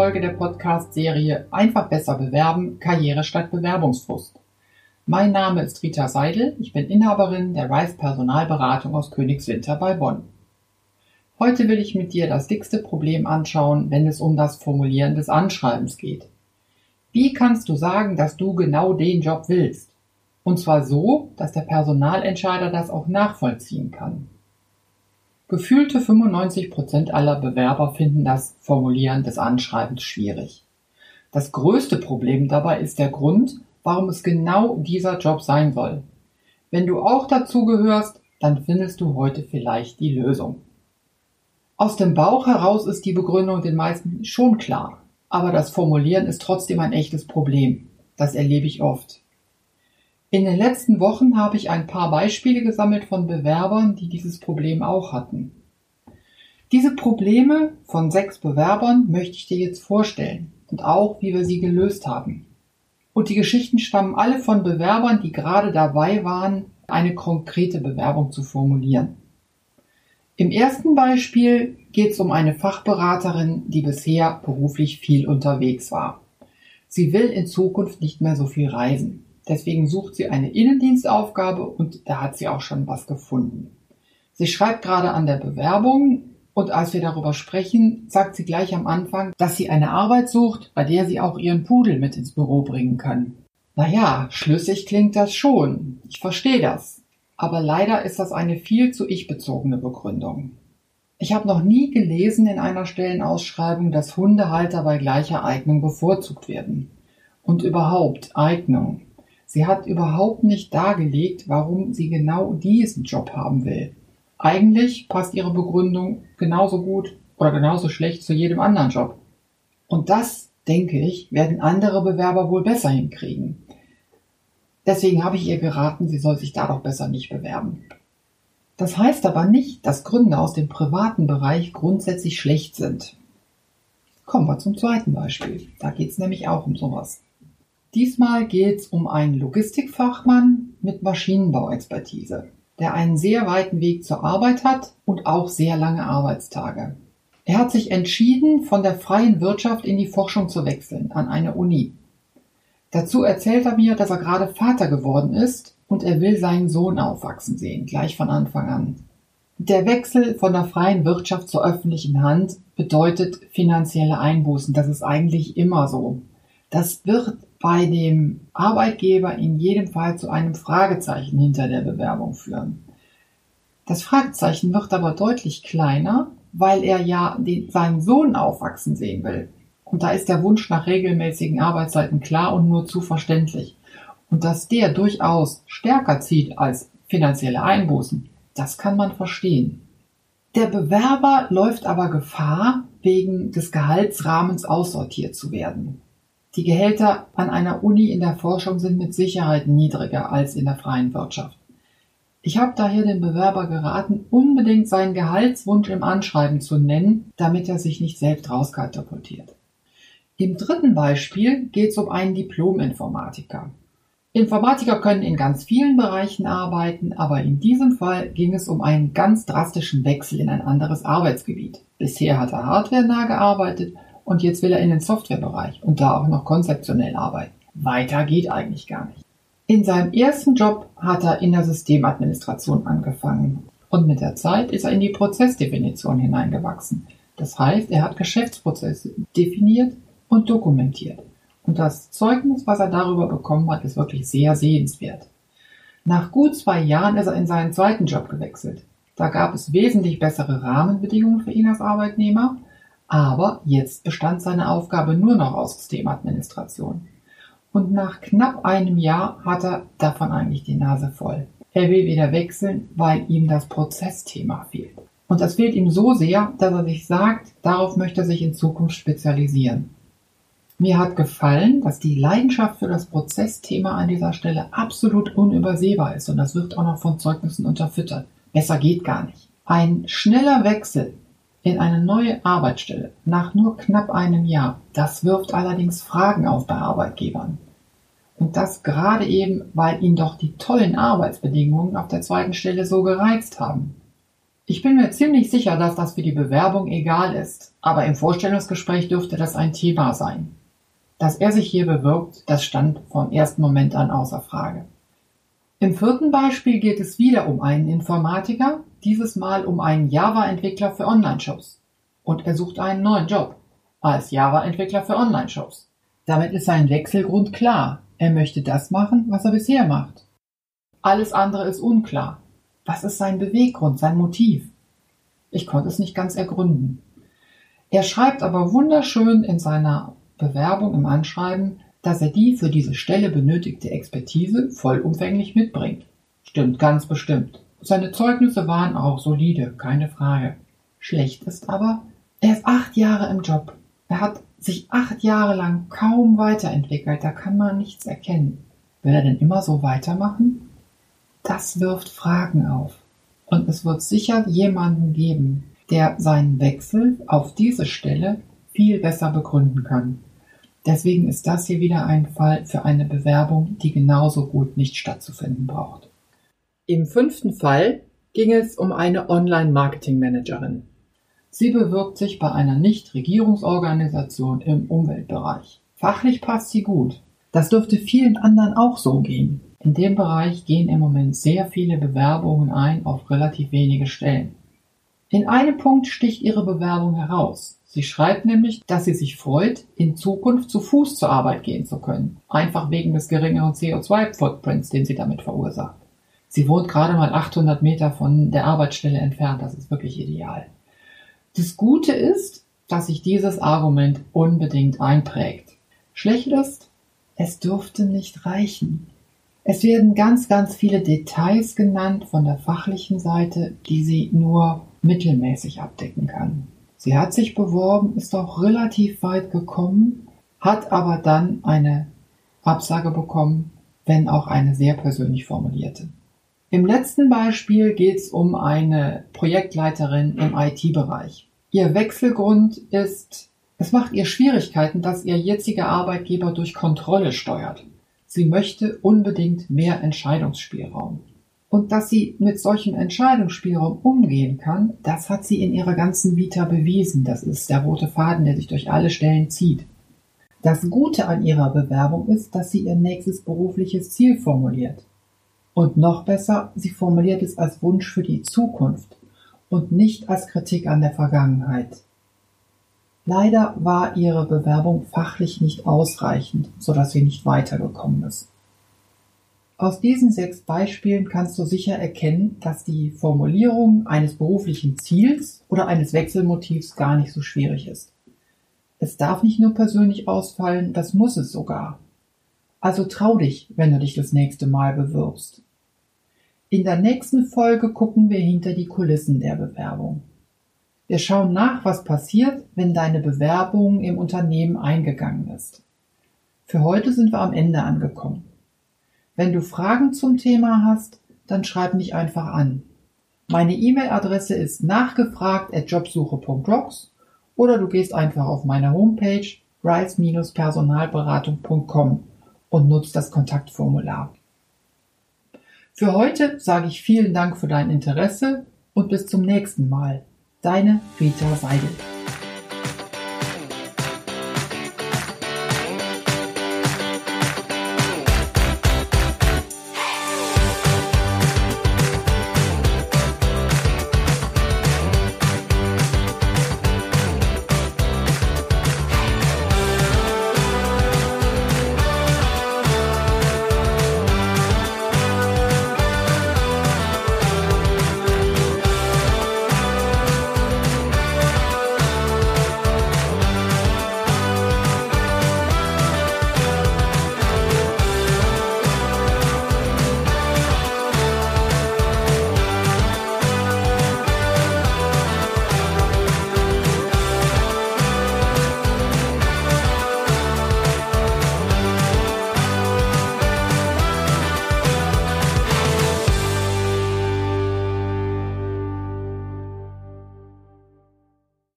Folge der Podcast-Serie Einfach besser bewerben, Karriere statt Bewerbungsfrust. Mein Name ist Rita Seidel, ich bin Inhaberin der Rice Personalberatung aus Königswinter bei Bonn. Heute will ich mit dir das dickste Problem anschauen, wenn es um das Formulieren des Anschreibens geht. Wie kannst du sagen, dass du genau den Job willst? Und zwar so, dass der Personalentscheider das auch nachvollziehen kann. Gefühlte 95 Prozent aller Bewerber finden das Formulieren des Anschreibens schwierig. Das größte Problem dabei ist der Grund, warum es genau dieser Job sein soll. Wenn du auch dazu gehörst, dann findest du heute vielleicht die Lösung. Aus dem Bauch heraus ist die Begründung den meisten schon klar, aber das Formulieren ist trotzdem ein echtes Problem. Das erlebe ich oft. In den letzten Wochen habe ich ein paar Beispiele gesammelt von Bewerbern, die dieses Problem auch hatten. Diese Probleme von sechs Bewerbern möchte ich dir jetzt vorstellen und auch, wie wir sie gelöst haben. Und die Geschichten stammen alle von Bewerbern, die gerade dabei waren, eine konkrete Bewerbung zu formulieren. Im ersten Beispiel geht es um eine Fachberaterin, die bisher beruflich viel unterwegs war. Sie will in Zukunft nicht mehr so viel reisen. Deswegen sucht sie eine Innendienstaufgabe und da hat sie auch schon was gefunden. Sie schreibt gerade an der Bewerbung und als wir darüber sprechen, sagt sie gleich am Anfang, dass sie eine Arbeit sucht, bei der sie auch ihren Pudel mit ins Büro bringen kann. Naja, schlüssig klingt das schon. Ich verstehe das. Aber leider ist das eine viel zu ich-bezogene Begründung. Ich habe noch nie gelesen in einer Stellenausschreibung, dass Hundehalter bei gleicher Eignung bevorzugt werden. Und überhaupt Eignung. Sie hat überhaupt nicht dargelegt, warum sie genau diesen Job haben will. Eigentlich passt ihre Begründung genauso gut oder genauso schlecht zu jedem anderen Job. Und das, denke ich, werden andere Bewerber wohl besser hinkriegen. Deswegen habe ich ihr geraten, sie soll sich da doch besser nicht bewerben. Das heißt aber nicht, dass Gründe aus dem privaten Bereich grundsätzlich schlecht sind. Kommen wir zum zweiten Beispiel. Da geht es nämlich auch um sowas. Diesmal geht es um einen Logistikfachmann mit Maschinenbauexpertise, der einen sehr weiten Weg zur Arbeit hat und auch sehr lange Arbeitstage. Er hat sich entschieden, von der freien Wirtschaft in die Forschung zu wechseln, an eine Uni. Dazu erzählt er mir, dass er gerade Vater geworden ist und er will seinen Sohn aufwachsen sehen, gleich von Anfang an. Der Wechsel von der freien Wirtschaft zur öffentlichen Hand bedeutet finanzielle Einbußen. Das ist eigentlich immer so. Das wird bei dem Arbeitgeber in jedem Fall zu einem Fragezeichen hinter der Bewerbung führen. Das Fragezeichen wird aber deutlich kleiner, weil er ja den, seinen Sohn aufwachsen sehen will. Und da ist der Wunsch nach regelmäßigen Arbeitszeiten klar und nur zu verständlich. Und dass der durchaus stärker zieht als finanzielle Einbußen, das kann man verstehen. Der Bewerber läuft aber Gefahr, wegen des Gehaltsrahmens aussortiert zu werden. Die Gehälter an einer Uni in der Forschung sind mit Sicherheit niedriger als in der freien Wirtschaft. Ich habe daher den Bewerber geraten, unbedingt seinen Gehaltswunsch im Anschreiben zu nennen, damit er sich nicht selbst rauskatapultiert. Im dritten Beispiel geht es um einen Diplom-Informatiker. Informatiker können in ganz vielen Bereichen arbeiten, aber in diesem Fall ging es um einen ganz drastischen Wechsel in ein anderes Arbeitsgebiet. Bisher hat er hardwarenah gearbeitet und jetzt will er in den Softwarebereich und da auch noch konzeptionell arbeiten. Weiter geht eigentlich gar nicht. In seinem ersten Job hat er in der Systemadministration angefangen und mit der Zeit ist er in die Prozessdefinition hineingewachsen. Das heißt, er hat Geschäftsprozesse definiert und dokumentiert. Und das Zeugnis, was er darüber bekommen hat, ist wirklich sehr sehenswert. Nach gut zwei Jahren ist er in seinen zweiten Job gewechselt. Da gab es wesentlich bessere Rahmenbedingungen für ihn als Arbeitnehmer aber jetzt bestand seine Aufgabe nur noch aus Systemadministration. Und nach knapp einem Jahr hat er davon eigentlich die Nase voll. Er will wieder wechseln, weil ihm das Prozessthema fehlt. Und das fehlt ihm so sehr, dass er sich sagt, darauf möchte er sich in Zukunft spezialisieren. Mir hat gefallen, dass die Leidenschaft für das Prozessthema an dieser Stelle absolut unübersehbar ist und das wird auch noch von Zeugnissen unterfüttert. Besser geht gar nicht. Ein schneller Wechsel in eine neue Arbeitsstelle nach nur knapp einem Jahr, das wirft allerdings Fragen auf bei Arbeitgebern. Und das gerade eben, weil ihn doch die tollen Arbeitsbedingungen auf der zweiten Stelle so gereizt haben. Ich bin mir ziemlich sicher, dass das für die Bewerbung egal ist, aber im Vorstellungsgespräch dürfte das ein Thema sein. Dass er sich hier bewirbt, das stand vom ersten Moment an außer Frage. Im vierten Beispiel geht es wieder um einen Informatiker, dieses Mal um einen Java-Entwickler für Online-Shops. Und er sucht einen neuen Job als Java-Entwickler für Online-Shops. Damit ist sein Wechselgrund klar. Er möchte das machen, was er bisher macht. Alles andere ist unklar. Was ist sein Beweggrund, sein Motiv? Ich konnte es nicht ganz ergründen. Er schreibt aber wunderschön in seiner Bewerbung im Anschreiben, dass er die für diese Stelle benötigte Expertise vollumfänglich mitbringt. Stimmt ganz bestimmt. Seine Zeugnisse waren auch solide, keine Frage. Schlecht ist aber, er ist acht Jahre im Job. Er hat sich acht Jahre lang kaum weiterentwickelt, da kann man nichts erkennen. Will er denn immer so weitermachen? Das wirft Fragen auf. Und es wird sicher jemanden geben, der seinen Wechsel auf diese Stelle viel besser begründen kann. Deswegen ist das hier wieder ein Fall für eine Bewerbung, die genauso gut nicht stattzufinden braucht. Im fünften Fall ging es um eine Online-Marketing-Managerin. Sie bewirbt sich bei einer Nichtregierungsorganisation im Umweltbereich. Fachlich passt sie gut. Das dürfte vielen anderen auch so gehen. In dem Bereich gehen im Moment sehr viele Bewerbungen ein auf relativ wenige Stellen. In einem Punkt sticht ihre Bewerbung heraus. Sie schreibt nämlich, dass sie sich freut, in Zukunft zu Fuß zur Arbeit gehen zu können. Einfach wegen des geringeren CO2-Footprints, den sie damit verursacht. Sie wohnt gerade mal 800 Meter von der Arbeitsstelle entfernt. Das ist wirklich ideal. Das Gute ist, dass sich dieses Argument unbedingt einprägt. Schlecht ist, es dürfte nicht reichen. Es werden ganz, ganz viele Details genannt von der fachlichen Seite, die sie nur mittelmäßig abdecken kann. Sie hat sich beworben, ist auch relativ weit gekommen, hat aber dann eine Absage bekommen, wenn auch eine sehr persönlich formulierte. Im letzten Beispiel geht es um eine Projektleiterin im IT-Bereich. Ihr Wechselgrund ist, es macht ihr Schwierigkeiten, dass ihr jetziger Arbeitgeber durch Kontrolle steuert. Sie möchte unbedingt mehr Entscheidungsspielraum. Und dass sie mit solchem Entscheidungsspielraum umgehen kann, das hat sie in ihrer ganzen Vita bewiesen. Das ist der rote Faden, der sich durch alle Stellen zieht. Das Gute an ihrer Bewerbung ist, dass sie ihr nächstes berufliches Ziel formuliert. Und noch besser, sie formuliert es als Wunsch für die Zukunft und nicht als Kritik an der Vergangenheit. Leider war ihre Bewerbung fachlich nicht ausreichend, so dass sie nicht weitergekommen ist. Aus diesen sechs Beispielen kannst du sicher erkennen, dass die Formulierung eines beruflichen Ziels oder eines Wechselmotivs gar nicht so schwierig ist. Es darf nicht nur persönlich ausfallen, das muss es sogar. Also trau dich, wenn du dich das nächste Mal bewirbst. In der nächsten Folge gucken wir hinter die Kulissen der Bewerbung. Wir schauen nach, was passiert, wenn deine Bewerbung im Unternehmen eingegangen ist. Für heute sind wir am Ende angekommen. Wenn du Fragen zum Thema hast, dann schreib mich einfach an. Meine E-Mail-Adresse ist nachgefragt@jobsuche.rocks oder du gehst einfach auf meine Homepage rise-personalberatung.com und nutzt das Kontaktformular. Für heute sage ich vielen Dank für dein Interesse und bis zum nächsten Mal. Deine Rita Seidel.